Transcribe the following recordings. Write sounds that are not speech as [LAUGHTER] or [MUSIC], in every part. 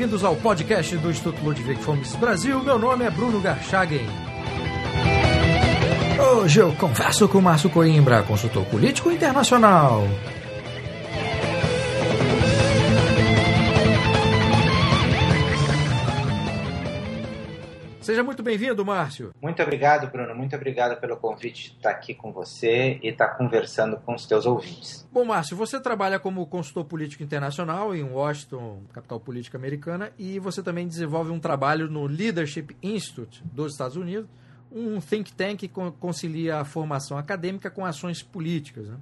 bem-vindos ao podcast do Instituto Ludwig Fomes Brasil. Meu nome é Bruno Garchagen. Hoje eu converso com Márcio Coimbra, consultor político internacional. Seja muito bem-vindo, Márcio. Muito obrigado, Bruno. Muito obrigado pelo convite de estar aqui com você e estar conversando com os teus ouvintes. Bom, Márcio, você trabalha como consultor político internacional em Washington, capital política americana, e você também desenvolve um trabalho no Leadership Institute dos Estados Unidos, um think tank que concilia a formação acadêmica com ações políticas. Né?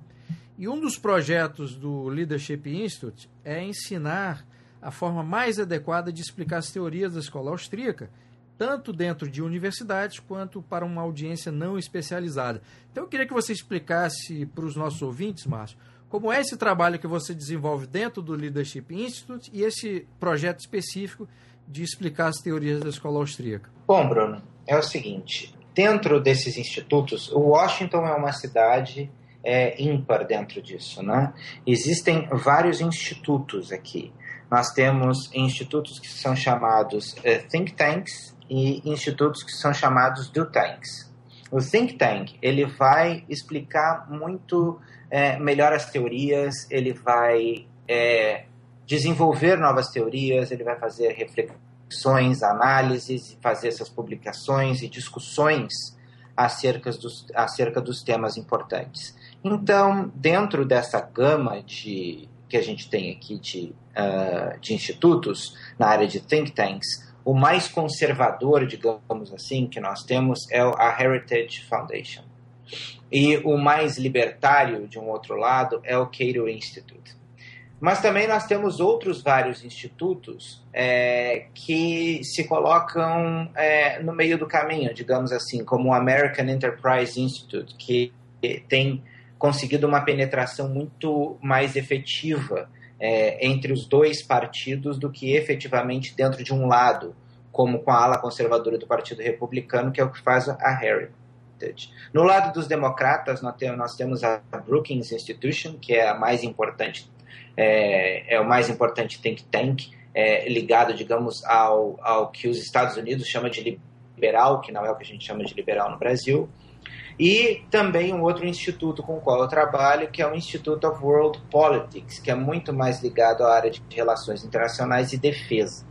E um dos projetos do Leadership Institute é ensinar a forma mais adequada de explicar as teorias da escola austríaca tanto dentro de universidades quanto para uma audiência não especializada. Então eu queria que você explicasse para os nossos ouvintes, Márcio, como é esse trabalho que você desenvolve dentro do Leadership Institute e esse projeto específico de explicar as teorias da escola austríaca. Bom, Bruno, é o seguinte: dentro desses institutos, Washington é uma cidade é, ímpar dentro disso, né? Existem vários institutos aqui. Nós temos institutos que são chamados é, think tanks, e institutos que são chamados do tanks. O think tank ele vai explicar muito é, melhor as teorias, ele vai é, desenvolver novas teorias, ele vai fazer reflexões, análises, fazer essas publicações e discussões acerca dos, acerca dos temas importantes. Então, dentro dessa gama de que a gente tem aqui de, uh, de institutos na área de think tanks, o mais conservador, digamos assim, que nós temos é a Heritage Foundation. E o mais libertário, de um outro lado, é o Cato Institute. Mas também nós temos outros vários institutos é, que se colocam é, no meio do caminho, digamos assim, como o American Enterprise Institute, que tem conseguido uma penetração muito mais efetiva é, entre os dois partidos do que efetivamente dentro de um lado, como com a ala conservadora do Partido Republicano, que é o que faz a Heritage. No lado dos democratas, nós temos, a Brookings Institution, que é a mais importante, é, é o mais importante think tank, é, ligado, digamos, ao, ao que os Estados Unidos chamam de liberal, que não é o que a gente chama de liberal no Brasil, e também um outro instituto com o qual eu trabalho, que é o Institute of World Politics, que é muito mais ligado à área de relações internacionais e defesa.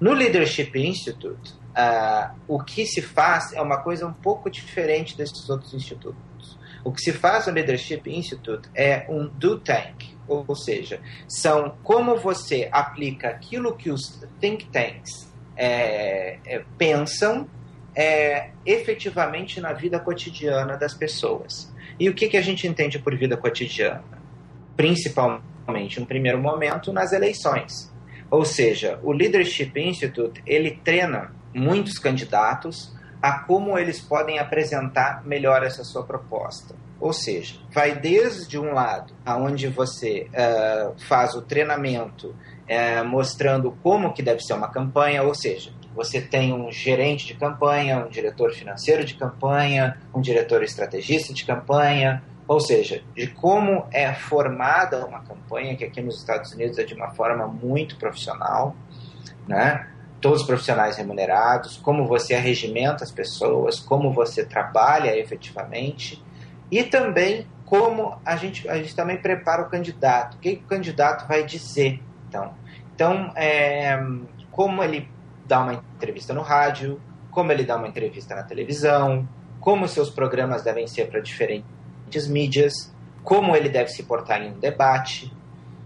No Leadership Institute, uh, o que se faz é uma coisa um pouco diferente desses outros institutos. O que se faz no Leadership Institute é um do tank, ou seja, são como você aplica aquilo que os think tanks é, é, pensam é, efetivamente na vida cotidiana das pessoas. E o que, que a gente entende por vida cotidiana? Principalmente, no primeiro momento, nas eleições. Ou seja, o Leadership Institute ele treina muitos candidatos a como eles podem apresentar melhor essa sua proposta. Ou seja, vai desde um lado, aonde você uh, faz o treinamento uh, mostrando como que deve ser uma campanha, ou seja, você tem um gerente de campanha, um diretor financeiro de campanha, um diretor estrategista de campanha, ou seja, de como é formada uma campanha, que aqui nos Estados Unidos é de uma forma muito profissional, né? todos os profissionais remunerados, como você arregimenta as pessoas, como você trabalha efetivamente, e também como a gente, a gente também prepara o candidato, o que o candidato vai dizer. Então, então é, como ele dá uma entrevista no rádio, como ele dá uma entrevista na televisão, como seus programas devem ser para diferentes mídias, como ele deve se portar em um debate,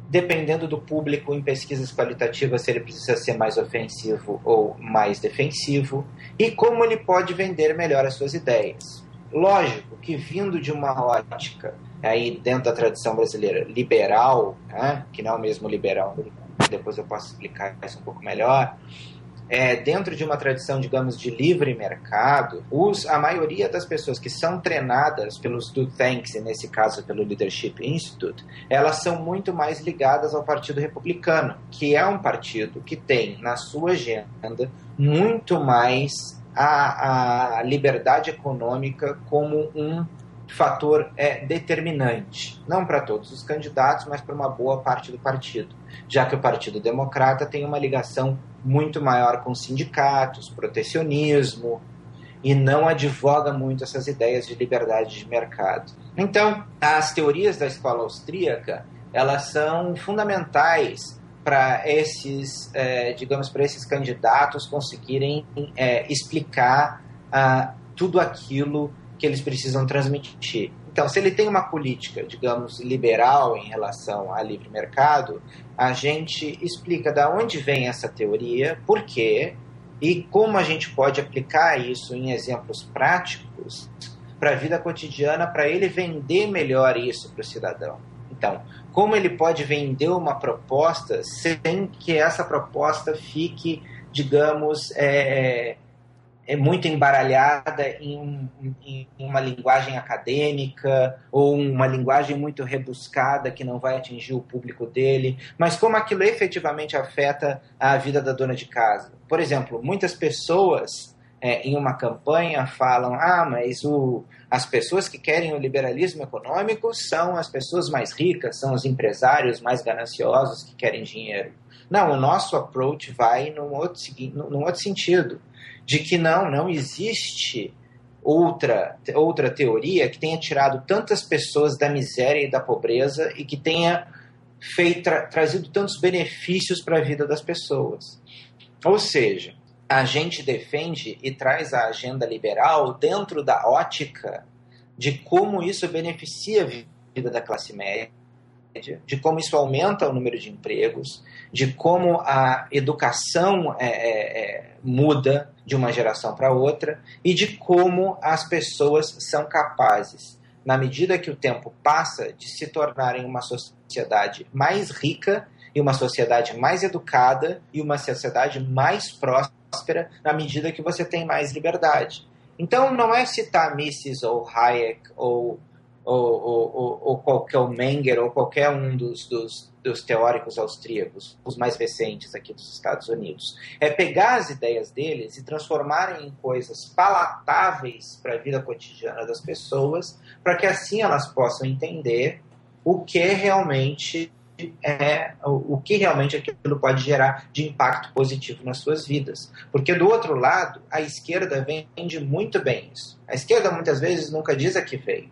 dependendo do público em pesquisas qualitativas, se ele precisa ser mais ofensivo ou mais defensivo, e como ele pode vender melhor as suas ideias. Lógico que vindo de uma ótica aí dentro da tradição brasileira liberal, né, que não é o mesmo liberal, depois eu posso explicar isso um pouco melhor, é, dentro de uma tradição, digamos, de livre mercado, os, a maioria das pessoas que são treinadas pelos do Thanks, e nesse caso pelo Leadership Institute, elas são muito mais ligadas ao Partido Republicano, que é um partido que tem na sua agenda muito mais a, a liberdade econômica como um fator é, determinante, não para todos os candidatos, mas para uma boa parte do partido, já que o Partido Democrata tem uma ligação muito maior com sindicatos, protecionismo, e não advoga muito essas ideias de liberdade de mercado. Então, as teorias da escola austríaca elas são fundamentais para esses, é, digamos, para esses candidatos conseguirem é, explicar ah, tudo aquilo que eles precisam transmitir. Então, se ele tem uma política, digamos, liberal em relação ao livre mercado, a gente explica da onde vem essa teoria, por quê e como a gente pode aplicar isso em exemplos práticos para a vida cotidiana, para ele vender melhor isso para o cidadão. Então, como ele pode vender uma proposta sem que essa proposta fique, digamos, é, é muito embaralhada em, em, uma linguagem acadêmica ou uma linguagem muito rebuscada que não vai atingir o público dele, mas como aquilo efetivamente afeta a vida da dona de casa. Por exemplo, muitas pessoas é, em uma campanha falam: ah, mas o, as pessoas que querem o liberalismo econômico são as pessoas mais ricas, são os empresários mais gananciosos que querem dinheiro. Não, o nosso approach vai num outro, num outro sentido, de que não, não existe outra, outra teoria que tenha tirado tantas pessoas da miséria e da pobreza e que tenha feito, tra, trazido tantos benefícios para a vida das pessoas. Ou seja, a gente defende e traz a agenda liberal dentro da ótica de como isso beneficia a vida da classe média, de como isso aumenta o número de empregos, de como a educação é, é, é muda de uma geração para outra e de como as pessoas são capazes, na medida que o tempo passa, de se tornarem uma sociedade mais rica e uma sociedade mais educada e uma sociedade mais próspera na medida que você tem mais liberdade. Então, não é citar Mises ou Hayek ou, ou, ou, ou qualquer Menger ou qualquer um dos, dos, dos teóricos austríacos, os mais recentes aqui dos Estados Unidos. É pegar as ideias deles e transformarem em coisas palatáveis para a vida cotidiana das pessoas, para que assim elas possam entender o que realmente é o, que realmente aquilo pode gerar de impacto positivo nas suas vidas. Porque do outro lado, a esquerda vende muito bem isso. A esquerda muitas vezes nunca diz a que veio.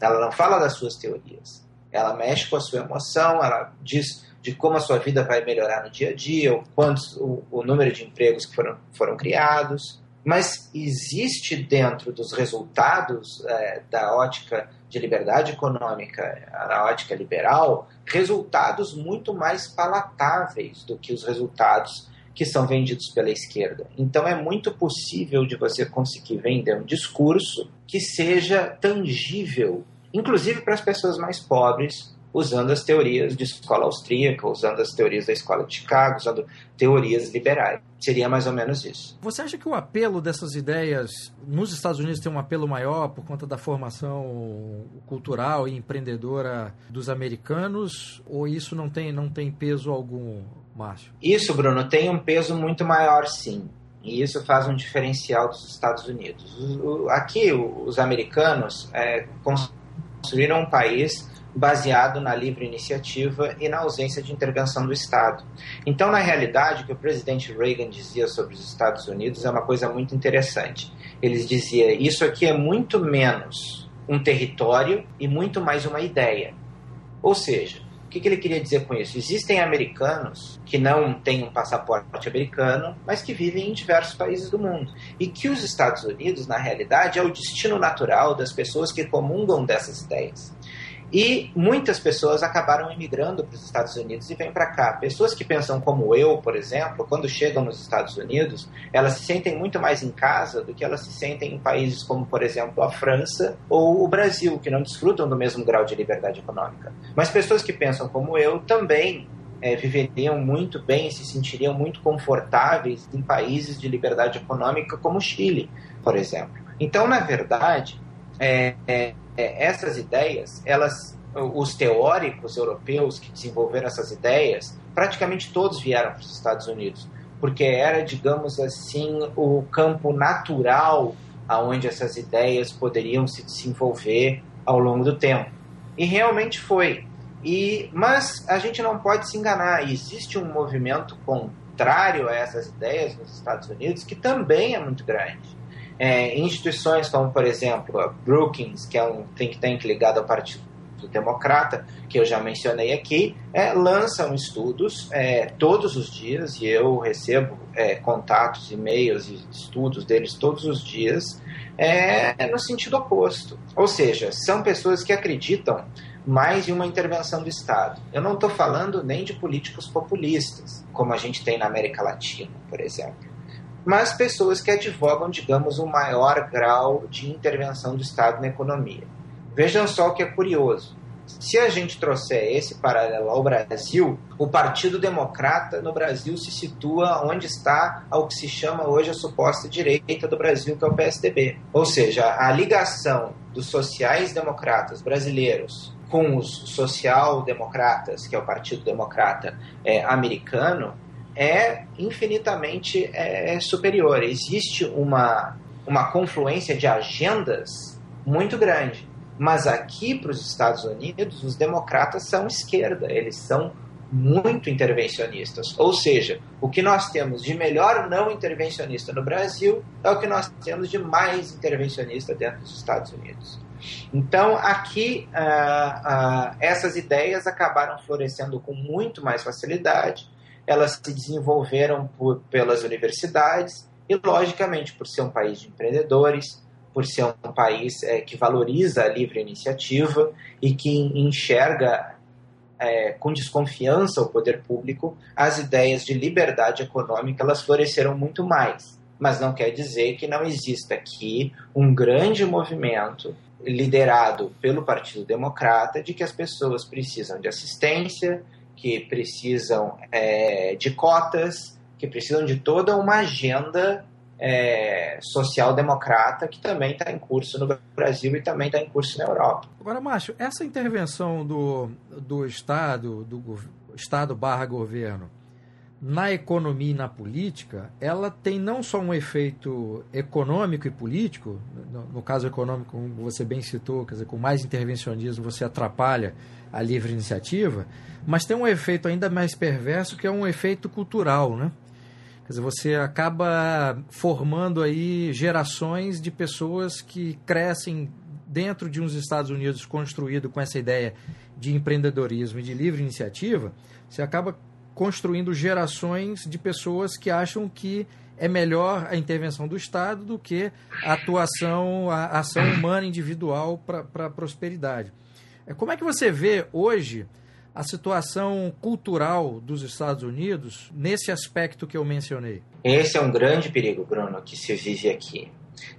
Ela não fala das suas teorias. Ela mexe com a sua emoção, ela diz de como a sua vida vai melhorar no dia a dia, o, quantos, o, o número de empregos que foram, foram criados. Mas existe dentro dos resultados é, da ótica de liberdade econômica, na ótica liberal, resultados muito mais palatáveis do que os resultados que são vendidos pela esquerda. Então é muito possível de você conseguir vender um discurso que seja tangível, inclusive para as pessoas mais pobres, usando as teorias de escola austríaca, usando as teorias da escola de Chicago, usando teorias liberais. Seria mais ou menos isso. Você acha que o apelo dessas ideias nos Estados Unidos tem um apelo maior por conta da formação cultural e empreendedora dos americanos, ou isso não tem, não tem peso algum, Márcio? Isso, Bruno, tem um peso muito maior, sim. E isso faz um diferencial dos Estados Unidos. Aqui, os americanos é, construíram um país baseado na livre iniciativa e na ausência de intervenção do Estado. Então, na realidade, o que o presidente Reagan dizia sobre os Estados Unidos é uma coisa muito interessante. Ele dizia: isso aqui é muito menos um território e muito mais uma ideia. Ou seja, o que, ele queria dizer com isso? Existem americanos que não têm um passaporte americano, mas que vivem em diversos países do mundo. E que os Estados Unidos, na realidade, é o destino natural das pessoas que comungam dessas ideias. E muitas pessoas acabaram imigrando para os Estados Unidos e vêm para cá. Pessoas que pensam como eu, por exemplo, quando chegam nos Estados Unidos, elas se sentem muito mais em casa do que elas se sentem em países como, por exemplo, a França ou o Brasil, que não desfrutam do mesmo grau de liberdade econômica. Mas pessoas que pensam como eu também é, viveriam muito bem, se sentiriam muito confortáveis em países de liberdade econômica como o Chile, por exemplo. Então, na verdade, é, é é, essas ideias, elas, os teóricos europeus que desenvolveram essas ideias, praticamente todos vieram para os Estados Unidos, porque era, digamos assim, o campo natural aonde essas ideias poderiam se desenvolver ao longo do tempo. E realmente foi. E, mas a gente não pode se enganar. Existe um movimento contrário a essas ideias nos Estados Unidos que também é muito grande. É, instituições como, por exemplo, a Brookings, que é um think tank ligado ao Partido Democrata, que eu já mencionei aqui, é, lançam estudos é, todos os dias, e eu recebo é, contatos, e-mails e estudos deles todos os dias, é, no sentido oposto. Ou seja, são pessoas que acreditam mais em uma intervenção do Estado. Eu não estou falando nem de políticos populistas, como a gente tem na América Latina, por exemplo mas pessoas que advogam, digamos, um maior grau de intervenção do Estado na economia. Vejam só o que é curioso. Se a gente trouxer esse paralelo ao Brasil, o Partido Democrata no Brasil se situa onde está ao que se chama hoje a suposta direita do Brasil, que é o PSDB. Ou seja, a ligação dos sociais-democratas brasileiros com os social-democratas, que é o Partido Democrata é, americano, é infinitamente é, superior. Existe uma, uma confluência de agendas muito grande. Mas aqui para os Estados Unidos, os democratas são esquerda, eles são muito intervencionistas. Ou seja, o que nós temos de melhor não intervencionista no Brasil é o que nós temos de mais intervencionista dentro dos Estados Unidos. Então, aqui, uh, uh, essas ideias acabaram florescendo com muito mais facilidade elas se desenvolveram por, pelas universidades e, logicamente, por ser um país de empreendedores, por ser um país é, que valoriza a livre iniciativa e que enxerga é, com desconfiança o poder público, as ideias de liberdade econômica elas floresceram muito mais. Mas não quer dizer que não exista aqui um grande movimento liderado pelo Partido Democrata de que as pessoas precisam de assistência, que precisam é, de cotas, que precisam de toda uma agenda é, social-democrata que também está em curso no Brasil e também está em curso na Europa. Agora, Márcio, essa intervenção do, do Estado, do Estado barra governo, na economia e na política, ela tem não só um efeito econômico e político, no, no, caso econômico, como você bem citou, quer dizer, com mais intervencionismo você atrapalha a livre iniciativa, mas tem um efeito ainda mais perverso que é um efeito cultural, né? Quer dizer, você acaba formando aí gerações de pessoas que crescem dentro de uns Estados Unidos construído com essa ideia de empreendedorismo e de livre iniciativa, você acaba construindo gerações de pessoas que acham que é melhor a intervenção do Estado do que a atuação, a ação humana individual para a prosperidade. É, como é que você vê hoje a situação cultural dos Estados Unidos nesse aspecto que eu mencionei? Esse é um grande perigo, Bruno, que se vive aqui.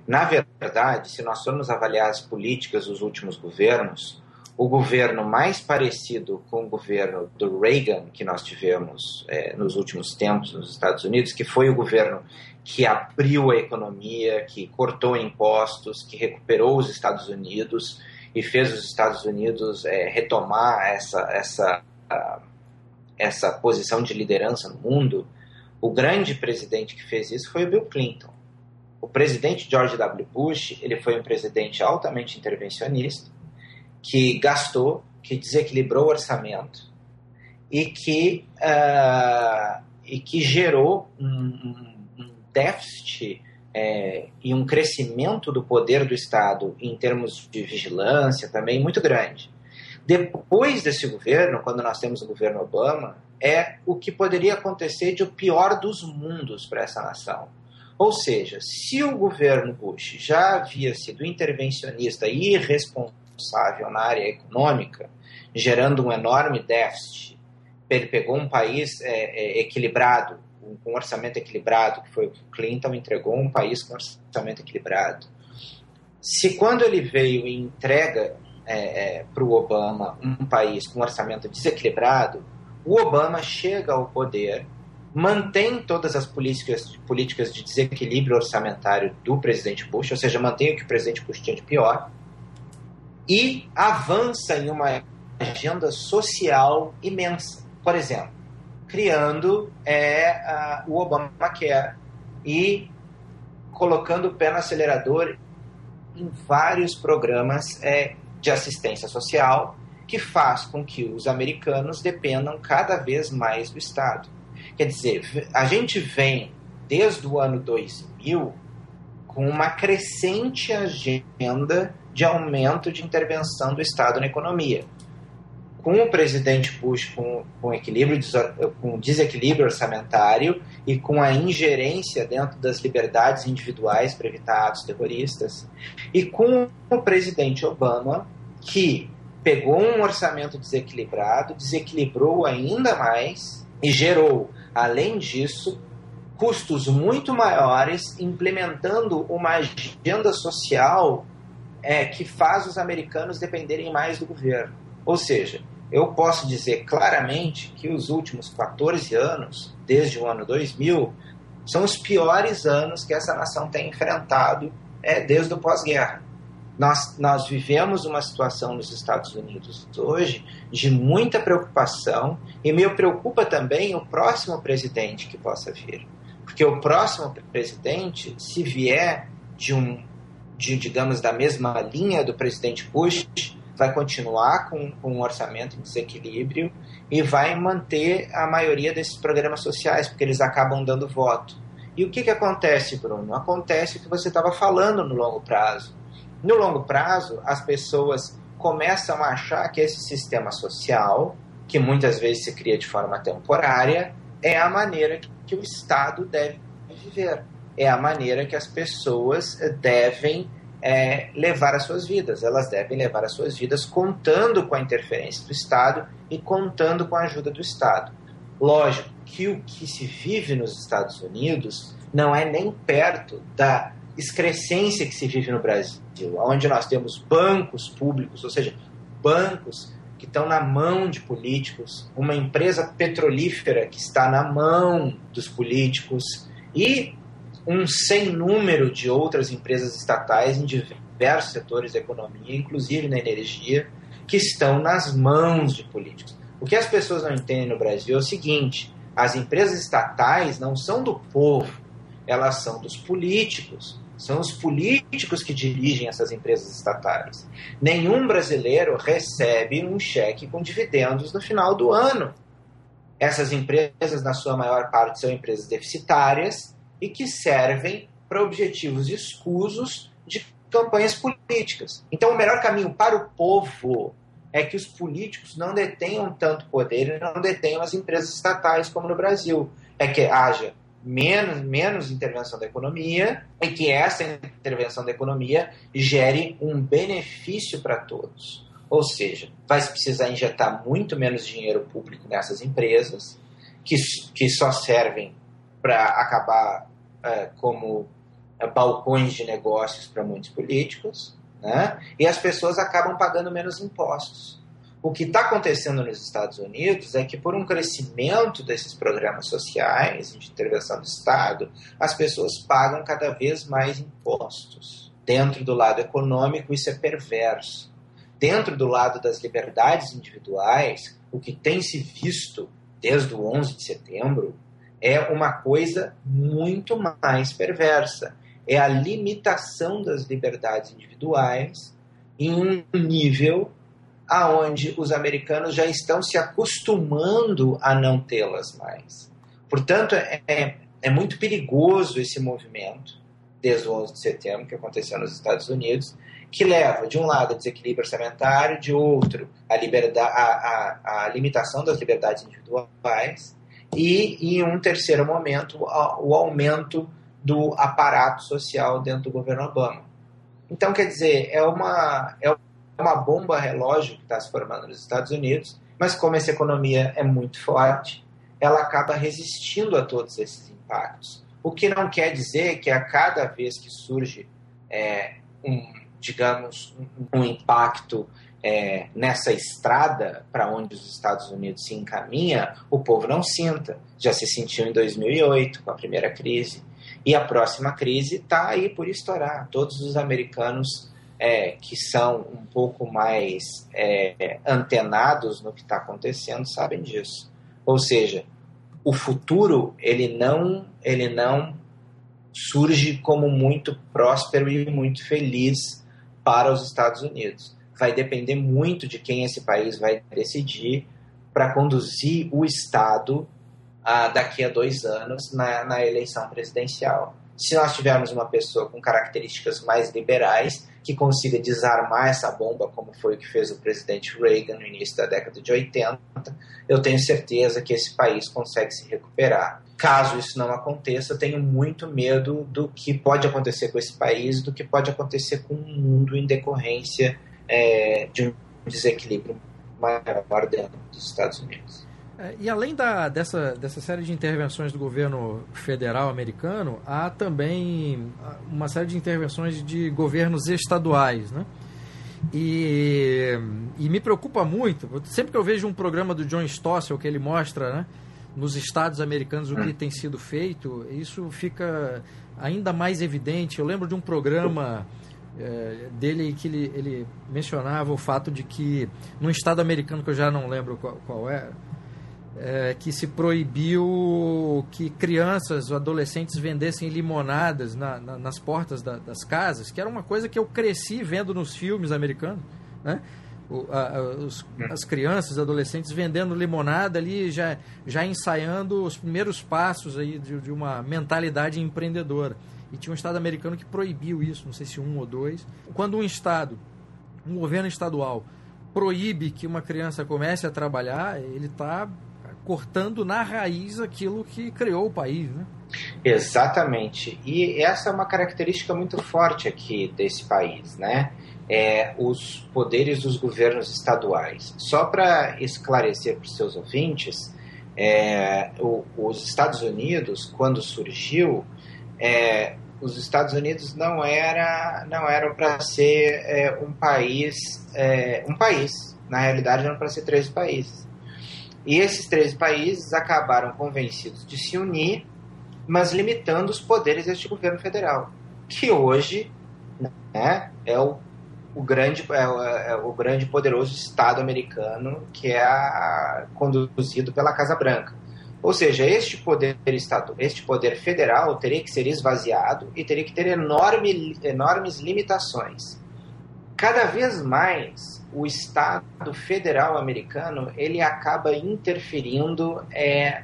Na verdade, se nós formos avaliar as políticas dos últimos governos, o governo mais parecido com o governo do Reagan que nós tivemos é, nos últimos tempos nos Estados Unidos, que foi o governo que abriu a economia, que cortou impostos, que recuperou os Estados Unidos e fez os Estados Unidos é, retomar essa, essa, essa posição de liderança no mundo, o grande presidente que fez isso foi o Bill Clinton. O presidente George W. Bush ele foi um presidente altamente intervencionista, que gastou, que desequilibrou o orçamento e que, uh, e que gerou um, um, déficit é, e um crescimento do poder do Estado em termos de vigilância também muito grande. Depois desse governo, quando nós temos o governo Obama, é o que poderia acontecer de o pior dos mundos para essa nação. Ou seja, se o governo Bush já havia sido intervencionista e irresponsável responsável na área econômica, gerando um enorme déficit. Ele pegou um país é, é, equilibrado, com um orçamento equilibrado, que foi o que Clinton entregou, um país com orçamento equilibrado. Se quando ele veio e entrega é, é para o Obama um país com orçamento desequilibrado, o Obama chega ao poder, mantém todas as políticas, políticas de desequilíbrio orçamentário do presidente Bush, ou seja, mantém o que o presidente Bush tinha de pior, e avança em uma agenda social imensa. Por exemplo, criando é, a, o Obamacare e colocando o pé no acelerador em vários programas é, de assistência social que faz com que os americanos dependam cada vez mais do Estado. Quer dizer, a gente vem desde o ano 2000 com uma crescente agenda de aumento de intervenção do Estado na economia. Com o presidente Bush com, com, equilíbrio, com desequilíbrio orçamentário e com a ingerência dentro das liberdades individuais para evitar atos terroristas, e com o presidente Obama, que pegou um orçamento desequilibrado, desequilibrou ainda mais e gerou, além disso, custos muito maiores, implementando uma agenda social é, que faz os americanos dependerem mais do governo. Ou seja, eu posso dizer claramente que os últimos 14 anos, desde o ano 2000, são os piores anos que essa nação tem enfrentado é, desde o pós-guerra. Nós, nós vivemos uma situação nos Estados Unidos hoje de muita preocupação e me preocupa também o próximo presidente que possa vir. Porque o próximo presidente, se vier de um, de, digamos, da mesma linha do presidente Bush, vai continuar com, com um orçamento em desequilíbrio e vai manter a maioria desses programas sociais, porque eles acabam dando voto. E o que, que acontece, Bruno? Acontece o que você estava falando no longo prazo. No longo prazo, as pessoas começam a achar que esse sistema social, que muitas vezes se cria de forma temporária, é a maneira que o Estado deve viver. É a maneira que as pessoas devem é, levar as suas vidas. Elas devem levar as suas vidas contando com a interferência do Estado e contando com a ajuda do Estado. Lógico que o que se vive nos Estados Unidos não é nem perto da excrescência que se vive no Brasil, onde nós temos bancos públicos, ou seja, bancos que estão na mão de políticos, uma empresa petrolífera que está na mão dos políticos e um sem número de outras empresas estatais em diversos setores da economia, inclusive na energia, que estão nas mãos de políticos. O que as pessoas não entendem no Brasil é o seguinte: as empresas estatais não são do povo, elas são dos políticos. São os políticos que dirigem essas empresas estatais. Nenhum brasileiro recebe um cheque com dividendos no final do ano. Essas empresas, na sua maior parte, são empresas deficitárias e que servem para objetivos escusos de campanhas políticas. Então, o melhor caminho para o povo é que os políticos não detenham tanto poder e não detenham as empresas estatais como no Brasil. É que haja menos, menos intervenção da economia e que essa intervenção da economia gere um benefício para todos. Ou seja, vai precisar injetar muito menos dinheiro público nessas empresas, que, que só servem para acabar é, como é, balcões de negócios para muitos políticos, né? e as pessoas acabam pagando menos impostos. O que está acontecendo nos Estados Unidos é que, por um crescimento desses programas sociais de intervenção do Estado, as pessoas pagam cada vez mais impostos. Dentro do lado econômico, isso é perverso. Dentro do lado das liberdades individuais, o que tem se visto desde o 11 de setembro é uma coisa muito mais perversa. É a limitação das liberdades individuais em um nível aonde os americanos já estão se acostumando a não tê-las mais. Portanto, é, é, é muito perigoso esse movimento, desde o 11 de setembro, que aconteceu nos Estados Unidos, que leva, de um lado, a desequilíbrio orçamentário, de outro, a, a, a, a limitação das liberdades individuais, e, em um terceiro momento, o aumento do aparato social dentro do governo Obama. Então, quer dizer, é uma, é uma bomba relógio que está se formando nos Estados Unidos, mas como essa economia é muito forte, ela acaba resistindo a todos esses impactos. O que não quer dizer que a cada vez que surge é, um, digamos, um, um impacto é, nessa estrada para onde os Estados Unidos se encaminha, o povo não sinta. Já se sentiu em 2008 com a primeira crise e a próxima crise está aí por estourar. Todos os americanos é, que são um pouco mais é, antenados no que está acontecendo sabem disso. Ou seja, o futuro ele não ele não surge como muito próspero e muito feliz para os Estados Unidos. Vai depender muito de quem esse país vai decidir para conduzir o Estado ah, daqui a dois anos na, na eleição presidencial. Se nós tivermos uma pessoa com características mais liberais, que consiga desarmar essa bomba, como foi o que fez o presidente Reagan no início da década de 80, eu tenho certeza que esse país consegue se recuperar. Caso isso não aconteça, eu tenho muito medo do que pode acontecer com esse país, do que pode acontecer com o mundo em decorrência é, de um desequilíbrio maior dentro dos Estados Unidos. É, e além da, dessa, dessa série de intervenções do governo federal americano, há também uma série de intervenções de governos estaduais, né? E, e me preocupa muito, sempre que eu vejo um programa do John Stossel que ele mostra, né, nos estados americanos o que hum. tem sido feito, isso fica ainda mais evidente. Eu lembro de um programa é, dele que ele, ele mencionava o fato de que num estado americano que eu já não lembro qual, qual é, é, que se proibiu que crianças ou adolescentes vendessem limonadas na, na, nas portas da, das casas, que era uma coisa que eu cresci vendo nos filmes americanos, né? O, a, os, as crianças, adolescentes vendendo limonada ali, já, já ensaiando os primeiros passos aí de, de uma mentalidade empreendedora. E tinha um estado americano que proibiu isso, não sei se um ou dois. Quando um estado, um governo estadual, proíbe que uma criança comece a trabalhar, ele está cortando na raiz aquilo que criou o país, né? Exatamente. E essa é uma característica muito forte aqui desse país, né? É, os poderes dos governos estaduais. Só para esclarecer para os seus ouvintes, é, o, os Estados Unidos, quando surgiu, é, os Estados Unidos não era não eram para ser é, um país é, um país na realidade eram para ser três países e esses três países acabaram convencidos de se unir, mas limitando os poderes deste governo federal, que hoje né, é o, o grande é o, é o grande poderoso Estado americano que é a, conduzido pela Casa Branca. Ou seja, este poder estado, este poder federal teria que ser esvaziado e teria que ter enorme, enormes limitações. Cada vez mais o Estado federal americano ele acaba interferindo é,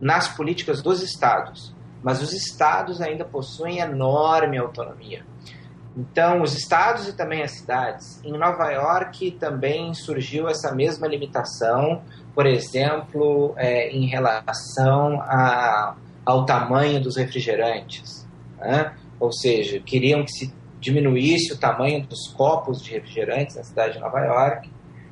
nas políticas dos estados, mas os estados ainda possuem enorme autonomia. Então, os estados e também as cidades. Em Nova York também surgiu essa mesma limitação, por exemplo, é, em relação a, ao tamanho dos refrigerantes. Né? Ou seja, queriam que se diminuísse o tamanho dos copos de refrigerantes na cidade de Nova York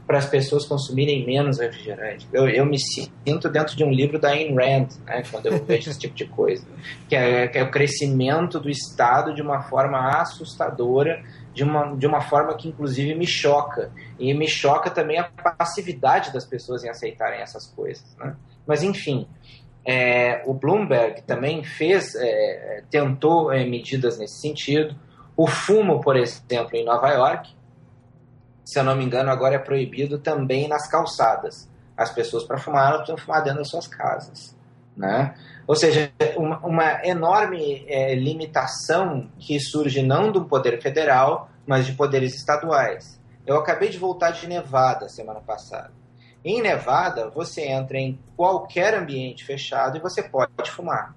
para as pessoas consumirem menos refrigerante. Eu, eu me sinto dentro de um livro da Ayn Rand, né, quando eu vejo esse tipo de coisa, que é, que é, o crescimento do Estado de uma forma assustadora, de uma, de uma forma que inclusive me choca. E me choca também a passividade das pessoas em aceitarem essas coisas. Né? Mas, enfim, é, o Bloomberg também fez, é, tentou é, medidas nesse sentido, o fumo, por exemplo, em Nova York, se eu não me engano, agora é proibido também nas calçadas. As pessoas para fumar não precisam fumar dentro das suas casas. Né? Ou seja, uma, uma enorme é, limitação que surge não do poder federal, mas de poderes estaduais. Eu acabei de voltar de Nevada semana passada. Em Nevada, você entra em qualquer ambiente fechado e você pode fumar.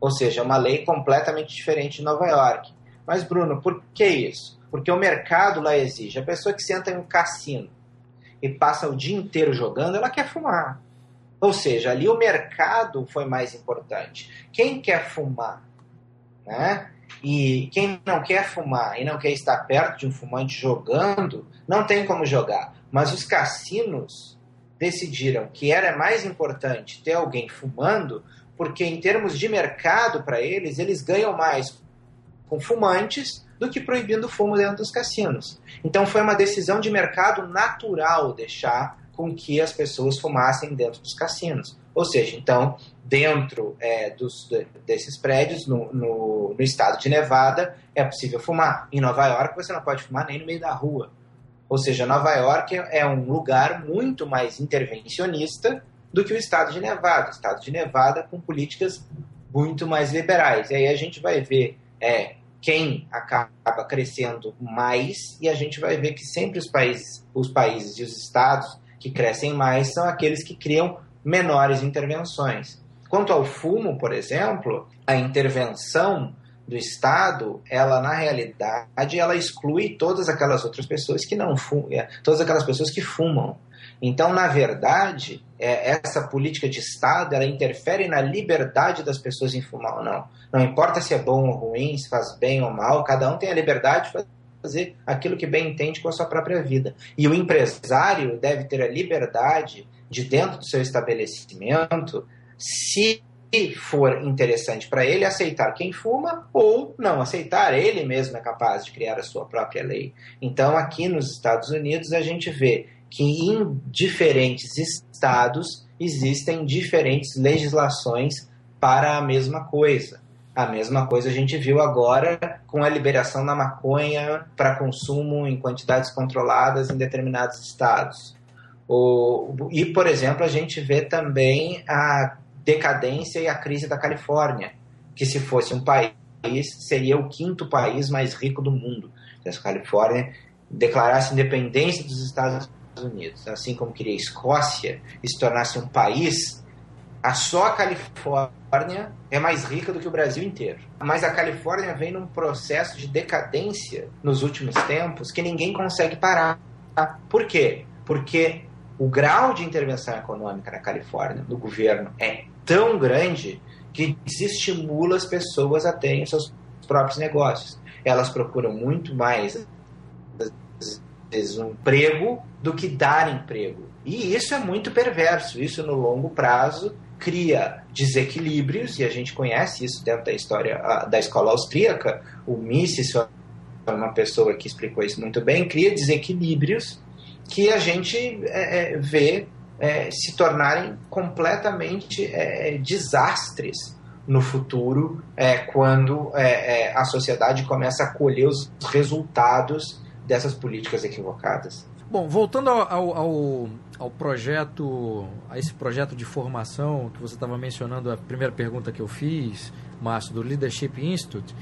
Ou seja, é uma lei completamente diferente de Nova York. Mas, Bruno, por que isso? Porque o mercado lá exige. A pessoa que senta em um cassino e passa o dia inteiro jogando, ela quer fumar. Ou seja, ali o mercado foi mais importante. Quem quer fumar, né? E quem não quer fumar e não quer estar perto de um fumante jogando, não tem como jogar. Mas os cassinos decidiram que era mais importante ter alguém fumando, porque em termos de mercado para eles, eles ganham mais com fumantes do que proibindo o fumo dentro dos cassinos. Então foi uma decisão de mercado natural deixar com que as pessoas fumassem dentro dos cassinos. Ou seja, então, dentro é, dos, desses prédios, no, no, no, estado de Nevada, é possível fumar. Em Nova York, você não pode fumar nem no meio da rua. Ou seja, Nova York é um lugar muito mais intervencionista do que o estado de Nevada. O estado de Nevada com políticas muito mais liberais. E aí a gente vai ver é, quem acaba crescendo mais e a gente vai ver que sempre os países, os países e os estados que crescem mais são aqueles que criam menores intervenções. Quanto ao fumo, por exemplo, a intervenção do Estado, ela na realidade, ela exclui todas aquelas outras pessoas que não fumam, é, todas aquelas pessoas que fumam. Então, na verdade, é, essa política de Estado, ela interfere na liberdade das pessoas em fumar ou não. Não importa se é bom ou ruim, se faz bem ou mal, cada um tem a liberdade de fazer aquilo que bem entende com a sua própria vida. E o empresário deve ter a liberdade de, dentro do seu estabelecimento, se for interessante para ele, aceitar quem fuma ou não aceitar. Ele mesmo é capaz de criar a sua própria lei. Então, aqui nos Estados Unidos, a gente vê que em diferentes estados existem diferentes legislações para a mesma coisa. A mesma coisa a gente viu agora com a liberação da maconha para consumo em quantidades controladas em determinados estados. O, e, por exemplo, a gente vê também a decadência e a crise da Califórnia, que se fosse um país, seria o quinto país mais rico do mundo. Se a Califórnia declarasse independência dos Estados Unidos, assim como queria a Escócia, se tornasse um país, a só a Califórnia é mais rica do que o Brasil inteiro. Mas a Califórnia vem num processo de decadência nos últimos tempos que ninguém consegue parar. Por quê? Porque o grau de intervenção econômica na Califórnia, do governo, é tão grande que desestimula as pessoas a terem seus próprios negócios. Elas procuram muito mais vezes, um emprego do que dar emprego. E isso é muito perverso. Isso, no longo prazo, cria desequilíbrios, e a gente conhece isso dentro da história da escola austríaca. O Mises é uma pessoa que explicou isso muito bem, cria desequilíbrios que a gente é, é, vê é, se tornarem completamente é, desastres no futuro, é, quando é, a sociedade começa a colher os resultados dessas políticas equivocadas. Bom, voltando ao, ao, ao, projeto, a esse projeto de formação que você estava mencionando, a primeira pergunta que eu fiz, Márcio, do Leadership Institute,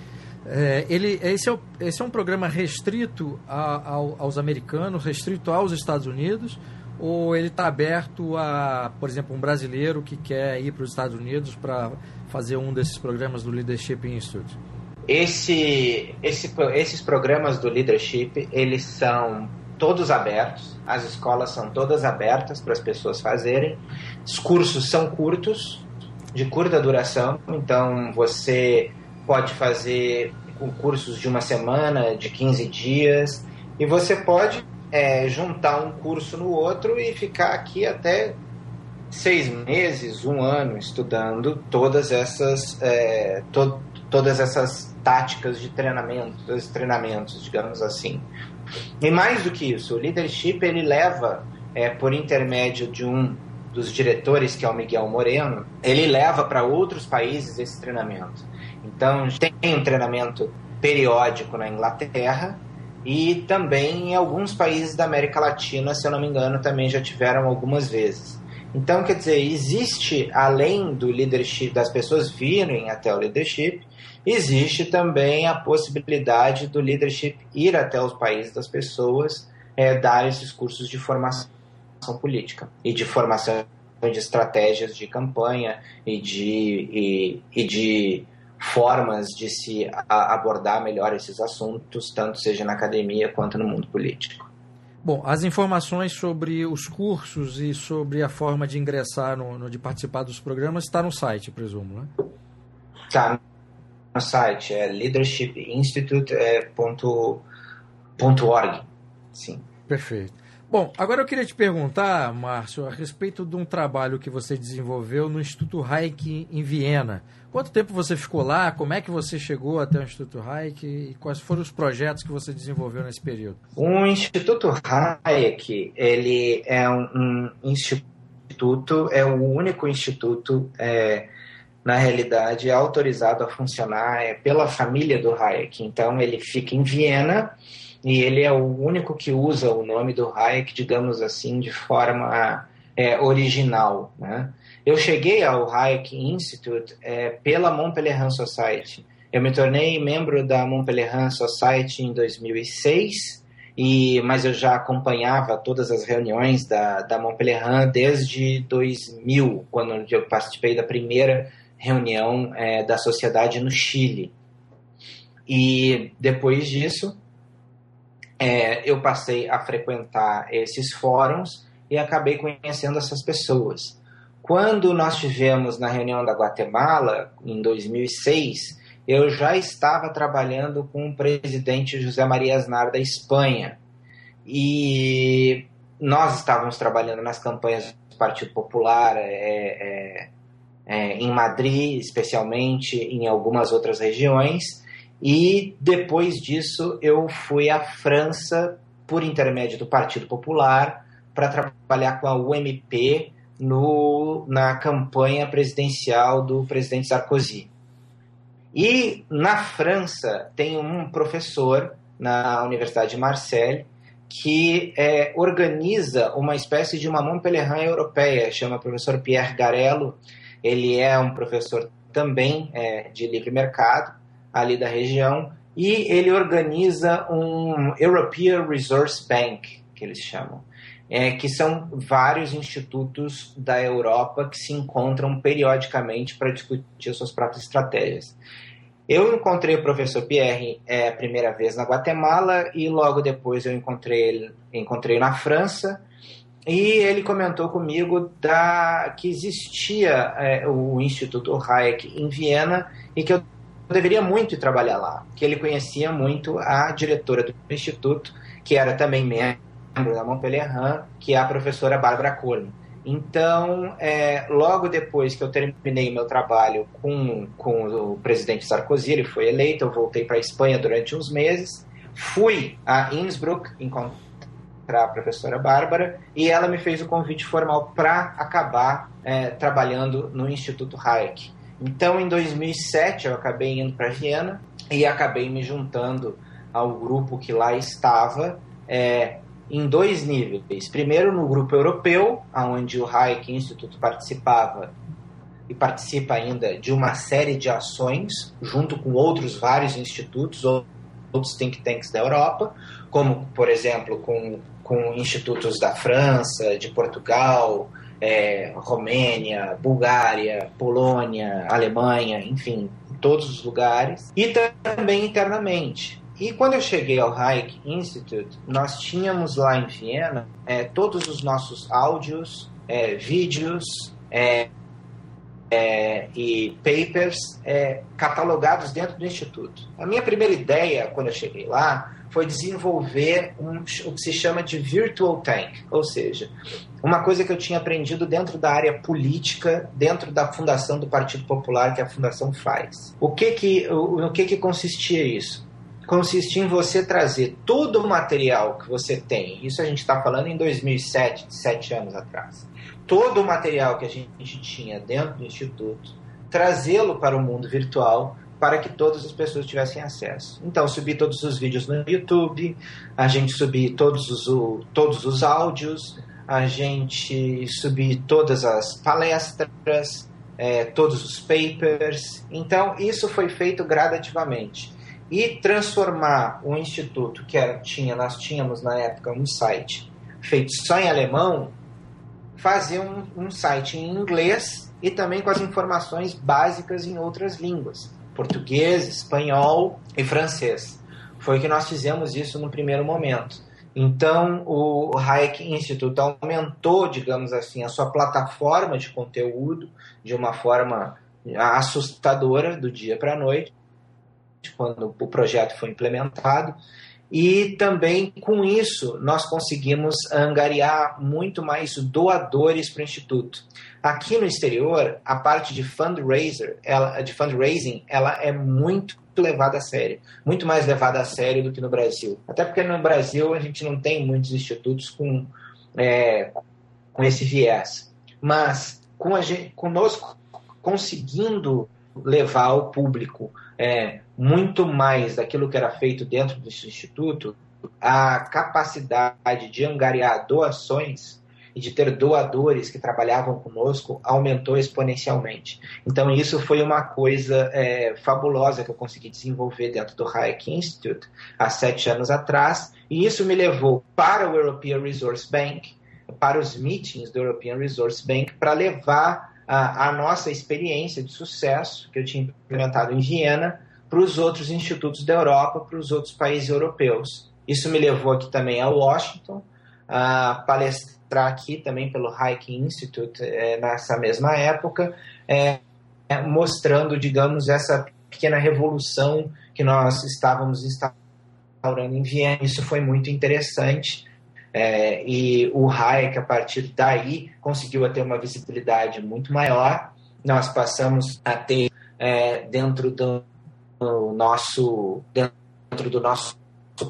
é, ele, esse, é, esse é um programa restrito a, ao, aos americanos, restrito aos Estados Unidos, ou ele está aberto a, por exemplo, um brasileiro que quer ir para os Estados Unidos para fazer um desses programas do Leadership Institute? Esse, esse, esses programas do Leadership, eles são todos abertos, as escolas são todas abertas para as pessoas fazerem, os cursos são curtos, de curta duração, então você pode fazer cursos de uma semana, de 15 dias, e você pode é, juntar um curso no outro e ficar aqui até seis meses, um ano estudando todas essas é, to, todas essas táticas de treinamento, dos treinamentos, digamos assim. E mais do que isso, o leadership ele leva é, por intermédio de um dos diretores, que é o Miguel Moreno, ele leva para outros países esse treinamento. Então, tem um treinamento periódico na Inglaterra e também em alguns países da América Latina, se eu não me engano, também já tiveram algumas vezes. Então, quer dizer, existe, além do leadership, das pessoas virem até o leadership, existe também a possibilidade do leadership ir até os países das pessoas, é, dar esses cursos de formação política e de formação de estratégias de campanha e de, e, e de formas de se abordar melhor esses assuntos, tanto seja na academia quanto no mundo político. Bom, as informações sobre os cursos e sobre a forma de ingressar, no, no de participar dos programas, está no site, presumo, né? Está no site, é leadershipinstitute.org. Sim. Perfeito. Bom, agora eu queria te perguntar, Márcio, a respeito de um trabalho que você desenvolveu no Instituto Hayek em Viena. Quanto tempo você ficou lá? Como é que você chegou até o Instituto Hayek e quais foram os projetos que você desenvolveu nesse período? O Instituto Hayek, ele é um, um instituto, é o único instituto, é, na realidade, autorizado a funcionar é, pela família do Hayek. Então, ele fica em Viena e ele é o único que usa o nome do Hayek, digamos assim, de forma é, original, né? Eu cheguei ao Hayek Institute é, pela Montpellier Society. Eu me tornei membro da Montpellier Society em 2006 e, mas eu já acompanhava todas as reuniões da, da Montpellier desde 2000, quando eu participei da primeira reunião é, da sociedade no Chile. E depois disso, é, eu passei a frequentar esses fóruns e acabei conhecendo essas pessoas. Quando nós tivemos na reunião da Guatemala, em 2006, eu já estava trabalhando com o presidente José Maria Aznar da Espanha. E nós estávamos trabalhando nas campanhas do Partido Popular é, é, é, em Madrid, especialmente, em algumas outras regiões. E depois disso, eu fui à França, por intermédio do Partido Popular, para trabalhar com a UMP no, na campanha presidencial do presidente Sarkozy. E na França tem um professor na Universidade de Marseille que é, organiza uma espécie de uma Montpellier europeia, chama professor Pierre Garello. Ele é um professor também é, de livre mercado ali da região e ele organiza um European Resource Bank, que eles chamam, é, que são vários institutos da Europa que se encontram periodicamente para discutir as suas próprias estratégias. Eu encontrei o professor Pierre é, a primeira vez na Guatemala e logo depois eu encontrei ele encontrei na França e ele comentou comigo da, que existia é, o Instituto Hayek em Viena e que eu deveria muito trabalhar lá, que ele conhecia muito a diretora do instituto, que era também membro da Montpellier, que é a professora Bárbara Coleman. Então, é, logo depois que eu terminei meu trabalho com, com o presidente Sarkozy, ele foi eleito, eu voltei para a Espanha durante uns meses, fui a Innsbruck encontrar a professora Bárbara e ela me fez o convite formal para acabar é, trabalhando no Instituto Hayek. Então, em 2007, eu acabei indo para Viena e acabei me juntando ao grupo que lá estava. É, em dois níveis. Primeiro, no grupo europeu, onde o Hayek Instituto participava e participa ainda de uma série de ações, junto com outros vários institutos, outros think tanks da Europa, como, por exemplo, com, com institutos da França, de Portugal, é, Romênia, Bulgária, Polônia, Alemanha, enfim, todos os lugares, e também internamente. E quando eu cheguei ao Hayek Institute, nós tínhamos lá em Viena é, todos os nossos áudios, é, vídeos é, é e papers é, catalogados dentro do Instituto. A minha primeira ideia, quando eu cheguei lá, foi desenvolver um, o que se chama de Virtual Tank, ou seja, uma coisa que eu tinha aprendido dentro da área política, dentro da fundação do Partido Popular, que a fundação faz. O que que, o, que, que consistia isso? consiste em você trazer todo o material que você tem. Isso a gente está falando em 2007, sete anos atrás. Todo o material que a gente tinha dentro do instituto, trazê-lo para o mundo virtual para que todas as pessoas tivessem acesso. Então, subir todos os vídeos no YouTube, a gente subir todos os, todos os áudios, a gente subir todas as palestras, é, todos os papers. Então, isso foi feito gradativamente e transformar o instituto que era, tinha, nós tínhamos na época um site feito só em alemão, fazer um, um site em inglês e também com as informações básicas em outras línguas, português, espanhol e francês. Foi que nós fizemos isso no primeiro momento. Então, o Hayek Institute aumentou, digamos assim, a sua plataforma de conteúdo de uma forma assustadora do dia para a noite quando o projeto foi implementado. E também com isso nós conseguimos angariar muito mais doadores para o Instituto. Aqui no exterior, a parte de fundraiser, ela, de fundraising, ela é muito levada a sério, muito mais levada a sério do que no Brasil. Até porque no Brasil a gente não tem muitos institutos com, é, com esse viés. Mas com a gente, conosco conseguindo levar ao público é, muito mais daquilo que era feito dentro desse instituto, a capacidade de angariar doações e de ter doadores que trabalhavam conosco aumentou exponencialmente. Então, isso foi uma coisa é, fabulosa que eu consegui desenvolver dentro do Hayek Institute há sete anos atrás, e isso me levou para o European Resource Bank, para os meetings do European Resource Bank, para levar a, a nossa experiência de sucesso que eu tinha implementado em Viena para os outros institutos da Europa, para os outros países europeus. Isso me levou aqui também a Washington, a palestrar aqui também pelo Hayek Institute é, nessa mesma época, é, mostrando, digamos, essa pequena revolução que nós estávamos instaurando em Viena. Isso foi muito interessante. É, e o Hayek, a partir daí, conseguiu ter uma visibilidade muito maior. Nós passamos a ter é, dentro do nosso dentro do nosso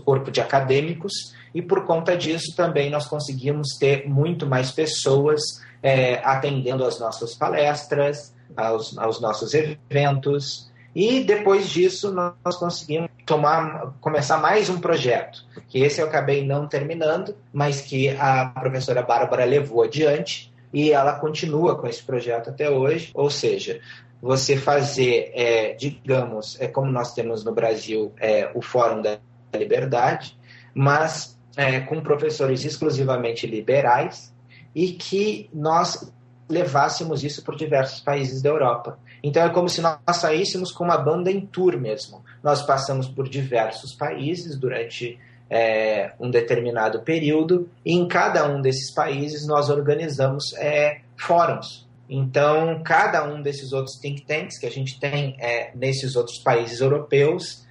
corpo de acadêmicos e por conta disso também nós conseguimos ter muito mais pessoas é, atendendo às nossas palestras, aos, aos nossos eventos. E depois disso nós conseguimos tomar, começar mais um projeto, que esse eu acabei não terminando, mas que a professora Bárbara levou adiante e ela continua com esse projeto até hoje, ou seja, você fazer, é, digamos, é como nós temos no Brasil é, o Fórum da Liberdade, mas é, com professores exclusivamente liberais e que nós levássemos isso por diversos países da Europa. Então é como se nós saíssemos com uma banda em tour mesmo. Nós passamos por diversos países durante é, um determinado período e em cada um desses países nós organizamos é, fóruns. Então cada um desses outros think tanks que a gente tem é, nesses outros países europeus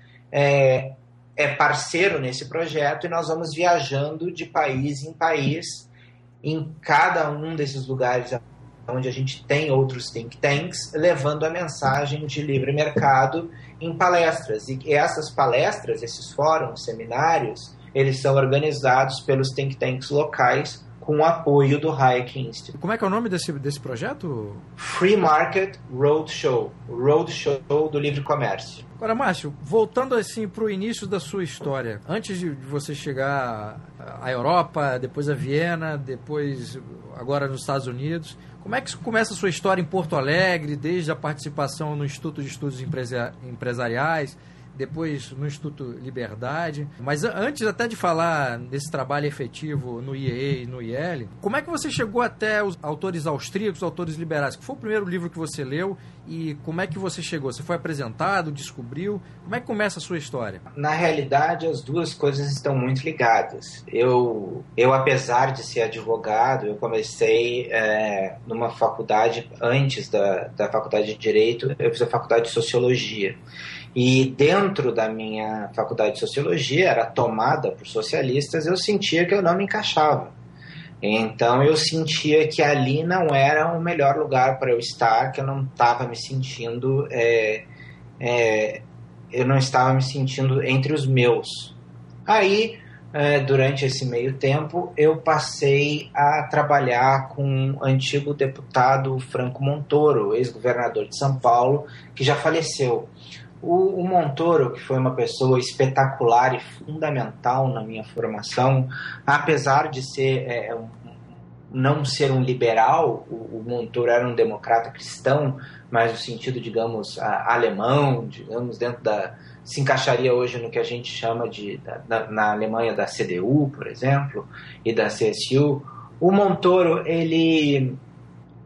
é, parceiro nesse projeto e nós vamos viajando de país em país em cada um desses lugares onde a gente tem outros think tanks, levando a mensagem de livre mercado em palestras. E essas palestras, esses fóruns, seminários, eles são organizados pelos think tanks locais com o apoio do Hayek Institute. Como é que é o nome desse, desse projeto? Free Market Roadshow, Roadshow do livre comércio. Agora, Márcio, voltando assim para o início da sua história, antes de você chegar à Europa, depois a Viena, depois agora nos Estados Unidos, como é que começa a sua história em Porto Alegre, desde a participação no Instituto de Estudos Empresariais, depois no Instituto Liberdade. Mas antes até de falar desse trabalho efetivo no IEE e no IEL, como é que você chegou até os autores austríacos, os autores liberais? Que foi o primeiro livro que você leu e como é que você chegou? Você foi apresentado, descobriu? Como é que começa a sua história? Na realidade, as duas coisas estão muito ligadas. Eu, eu apesar de ser advogado, eu comecei é, numa faculdade antes da, da faculdade de Direito, eu fiz a faculdade de Sociologia. E dentro da minha faculdade de sociologia, era tomada por socialistas, eu sentia que eu não me encaixava. Então eu sentia que ali não era o melhor lugar para eu estar, que eu não estava me sentindo, é, é, eu não estava me sentindo entre os meus. Aí, é, durante esse meio tempo, eu passei a trabalhar com o antigo deputado Franco Montoro, ex-governador de São Paulo, que já faleceu. O, o, Montoro, que foi uma pessoa espetacular e fundamental na minha formação, apesar de ser é, um, não ser um liberal, o, o, Montoro era um democrata cristão, mas no sentido, digamos, a, alemão, digamos, dentro da se encaixaria hoje no que a gente chama de da, na Alemanha da CDU, por exemplo, e da CSU. O Montoro ele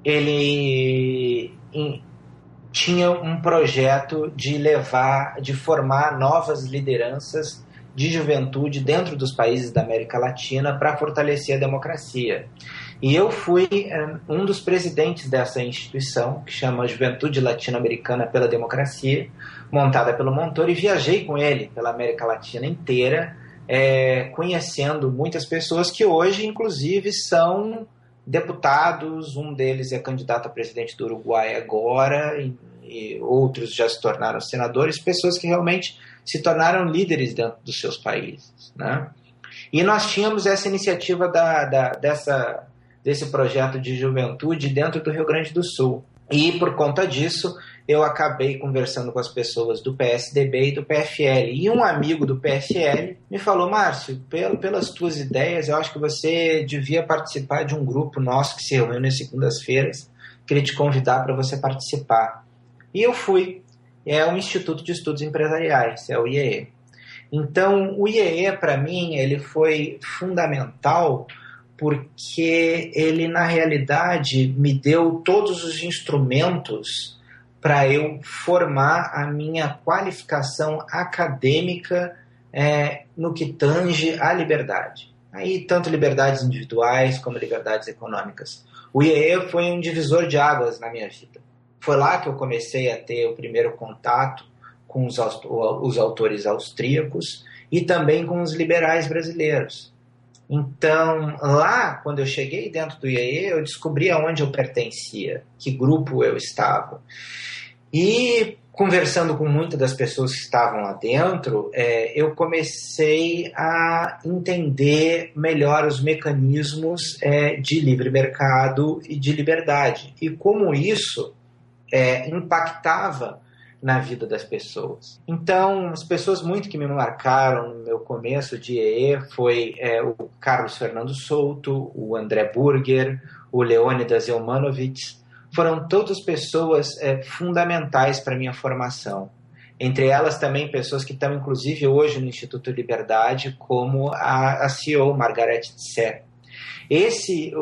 ele tinha um projeto de levar, de formar novas lideranças de juventude dentro dos países da América Latina para fortalecer a democracia. E eu fui é, um dos presidentes dessa instituição, que chama Juventude Latino-Americana pela Democracia, montada pelo Montoro, e viajei com ele pela América Latina inteira, é, conhecendo muitas pessoas que hoje, inclusive, são deputados, um deles é candidato a presidente do Uruguai agora, e, e outros já se tornaram senadores, pessoas que realmente se tornaram líderes dentro dos seus países. Né? E nós tínhamos essa iniciativa da, da, dessa, desse projeto de juventude dentro do Rio Grande do Sul. E por conta disso, eu acabei conversando com as pessoas do PSDB e do PFL. E um amigo do PFL me falou: Márcio, pelas tuas ideias, eu acho que você devia participar de um grupo nosso que se reúne nas segundas-feiras. Queria te convidar para você participar. E eu fui. É o Instituto de Estudos Empresariais, é o IEE. Então, o IEE, para mim, ele foi fundamental porque ele, na realidade, me deu todos os instrumentos para eu formar a minha qualificação acadêmica é, no que tange à liberdade. Aí, tanto liberdades individuais como liberdades econômicas. O IEE foi um divisor de águas na minha vida. Foi lá que eu comecei a ter o primeiro contato com os, os autores austríacos e também com os liberais brasileiros. Então, lá, quando eu cheguei dentro do IAE, eu descobri aonde eu pertencia, que grupo eu estava. E conversando com muitas das pessoas que estavam lá dentro, é, eu comecei a entender melhor os mecanismos é, de livre mercado e de liberdade e como isso é, impactava na vida das pessoas. Então, as pessoas muito que me marcaram no meu começo de EE foi é, o Carlos Fernando Souto, o André Burger, o Leônidas Eumanovic, foram todas pessoas é, fundamentais para minha formação. Entre elas também pessoas que estão, inclusive, hoje no Instituto Liberdade, como a, a CEO Margaret Tse. Esse, o,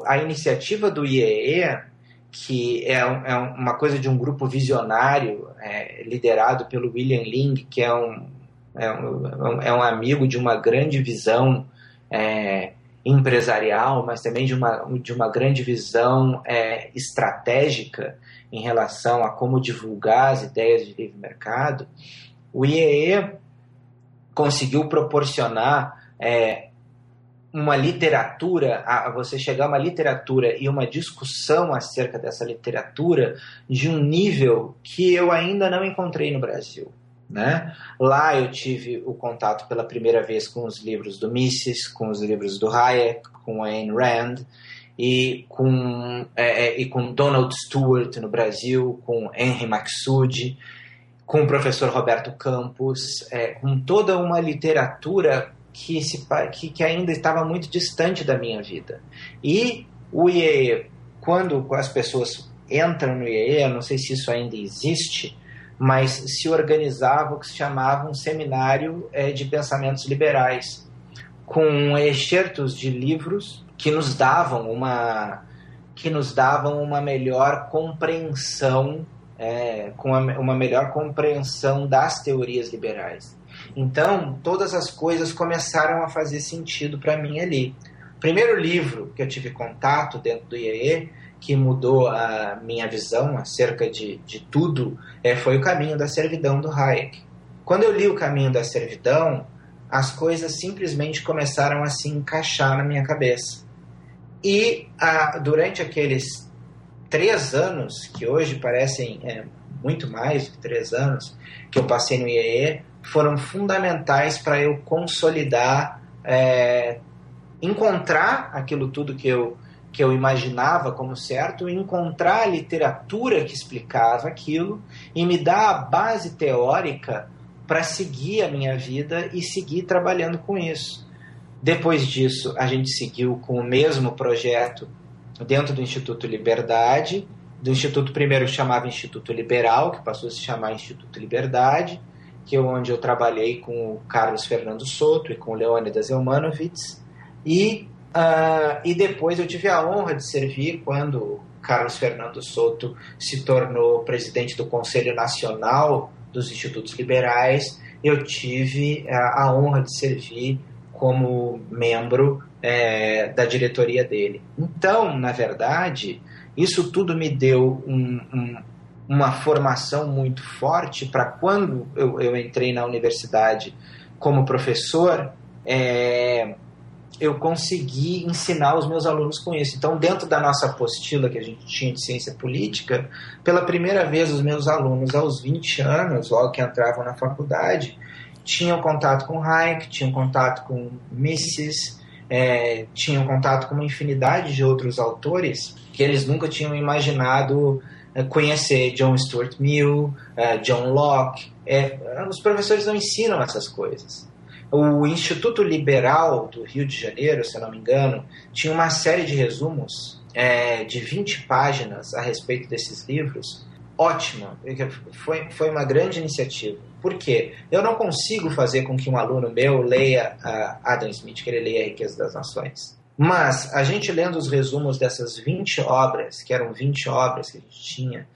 o, a iniciativa do IEE que é, é, uma coisa de um grupo visionário é, liderado pelo William Ling, que é um, é um, é um amigo de uma grande visão é, empresarial, mas também de uma, de uma grande visão é, estratégica em relação a como divulgar as ideias de livre mercado, o IEE conseguiu proporcionar é, uma literatura, a você chegar a uma literatura e uma discussão acerca dessa literatura de um nível que eu ainda não encontrei no Brasil. Né? Lá eu tive o contato pela primeira vez com os livros do Mises, com os livros do Hayek, com Ayn Rand e com, é, é, e com Donald Stewart no Brasil, com Henry Maxud, com o professor Roberto Campos, é, com toda uma literatura que, se, que, que ainda estava muito distante da minha vida. E o IEE, quando as pessoas entram no IEE, eu não sei se isso ainda existe, mas se organizava o que se chamava um seminário é, de pensamentos liberais, com excertos de livros que nos davam uma que nos davam uma melhor compreensão é, com uma, uma melhor compreensão das teorias liberais. Então, todas as coisas começaram a fazer sentido para mim ali. O primeiro livro que eu tive contato dentro do IEE, que mudou a minha visão acerca de, de tudo, é, foi O Caminho da Servidão, do Hayek. Quando eu li O Caminho da Servidão, as coisas simplesmente começaram a se encaixar na minha cabeça. E a, durante aqueles três anos, que hoje parecem é, muito mais do que três anos, que eu passei no IEE, foram fundamentais para eu consolidar, é, encontrar aquilo tudo que eu, que eu imaginava como certo, encontrar a literatura que explicava aquilo e me dar a base teórica para seguir a minha vida e seguir trabalhando com isso. Depois disso, a gente seguiu com o mesmo projeto dentro do Instituto Liberdade. Do Instituto primeiro chamava Instituto Liberal, que passou a se chamar Instituto Liberdade que é onde eu trabalhei com o Carlos Fernando Soto e com o Leônidas Elmanovitz. E, uh, e depois eu tive a honra de servir quando Carlos Fernando Soto se tornou presidente do Conselho Nacional dos Institutos Liberais. Eu tive a, a honra de servir como membro é, da diretoria dele. Então, na verdade, isso tudo me deu um, um, uma formação muito forte para quando eu, eu, entrei na universidade como professor, é, eu consegui ensinar os meus alunos com isso. Então, dentro da nossa apostila que a gente tinha de ciência política, pela primeira vez os meus alunos, aos 20 anos, logo que entravam na faculdade, tinham contato com Hayek, tinham contato com Mises, é, tinham contato com uma infinidade de outros autores que eles nunca tinham imaginado é, conhecer John Stuart Mill, é, John Locke. É, os professores não ensinam essas coisas. O Instituto Liberal do Rio de Janeiro, se eu não me engano, tinha uma série de resumos é, de 20 páginas a respeito desses livros. Ótima, foi, foi uma grande iniciativa. Por quê? Eu não consigo fazer com que um aluno meu leia uh, Adam Smith, que ele leia A Riqueza das Nações. Mas a gente lendo os resumos dessas 20 obras, que eram 20 obras que a gente tinha,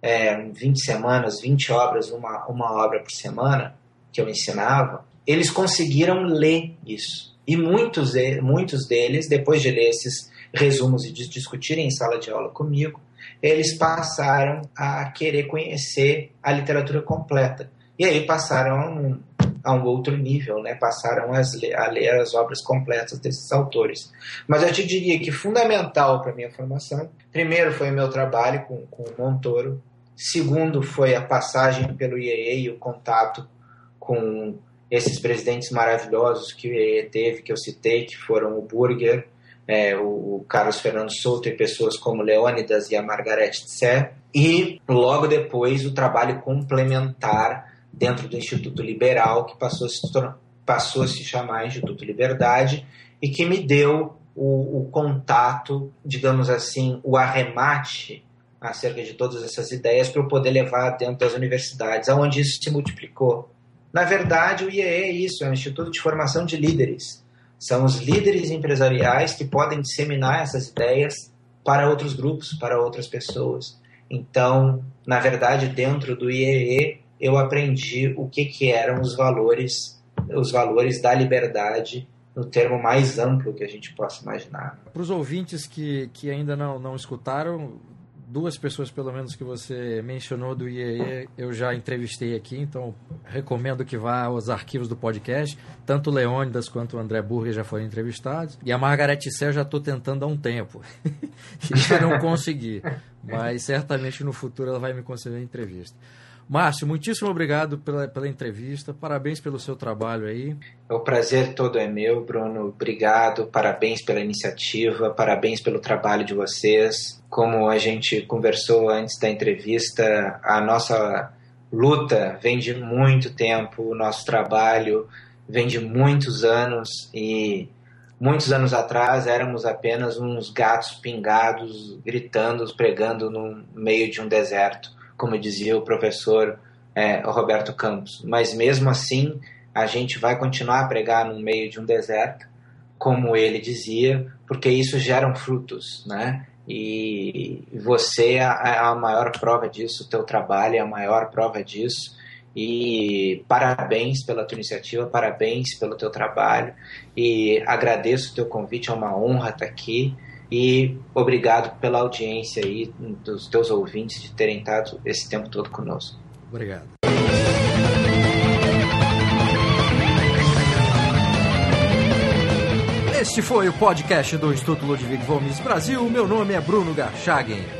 é, 20 semanas, 20 obras, uma, uma obra por semana, que eu ensinava, eles conseguiram ler isso. E muitos, muitos deles, depois de ler esses resumos e de discutirem em sala de aula comigo, eles passaram a querer conhecer a literatura completa. E aí passaram a um, a um outro nível, né? passaram a, a ler as obras completas desses autores. Mas eu te diria que fundamental para a minha formação, primeiro foi o meu trabalho com, com o Montoro, segundo foi a passagem pelo IEE e o contato com esses presidentes maravilhosos que teve, que eu citei, que foram o Burger, é, o, Carlos Fernando Souto e pessoas como Leônidas e a Margaret Tse, e logo depois o trabalho complementar dentro do Instituto Liberal, que passou a se, passou a se chamar Instituto Liberdade, e que me deu o, o contato, digamos assim, o arremate acerca de todas essas ideias para eu poder levar dentro das universidades, aonde isso se multiplicou. Na verdade, o IEE é isso, é um instituto de formação de líderes. São os líderes empresariais que podem disseminar essas ideias para outros grupos, para outras pessoas. Então, na verdade, dentro do IEE, eu aprendi o que, que eram os valores, os valores da liberdade no termo mais amplo que a gente possa imaginar. Para os ouvintes que, que ainda não, não escutaram, duas pessoas pelo menos que você mencionou do IEE eu já entrevistei aqui, então recomendo que vá aos arquivos do podcast. Tanto o Leônidas quanto o André Burger já foram entrevistados. E a Margarete Sé eu já estou tentando há um tempo. [LAUGHS] e não consegui. Mas certamente no futuro ela vai me conceder entrevista. Márcio, muitíssimo obrigado pela, pela entrevista, parabéns pelo seu trabalho aí. O prazer todo é meu, Bruno. Obrigado, parabéns pela iniciativa, parabéns pelo trabalho de vocês. Como a gente conversou antes da entrevista, a nossa luta vem de muito tempo, o nosso trabalho vem de muitos anos e muitos anos atrás éramos apenas uns gatos pingados gritando, pregando no meio de um deserto como dizia o professor é, Roberto Campos. Mas mesmo assim, a gente vai continuar a pregar no meio de um deserto, como ele dizia, porque isso gera frutos, né? E você é a maior prova disso, o teu trabalho é a maior prova disso. E parabéns pela tua iniciativa, parabéns pelo teu trabalho e agradeço o teu convite, é uma honra estar aqui. E obrigado pela audiência aí dos teus ouvintes de terem estado esse tempo todo conosco. Obrigado. Este foi o podcast do Instituto Ludwig Gomes Brasil. Meu nome é Bruno Garchagen.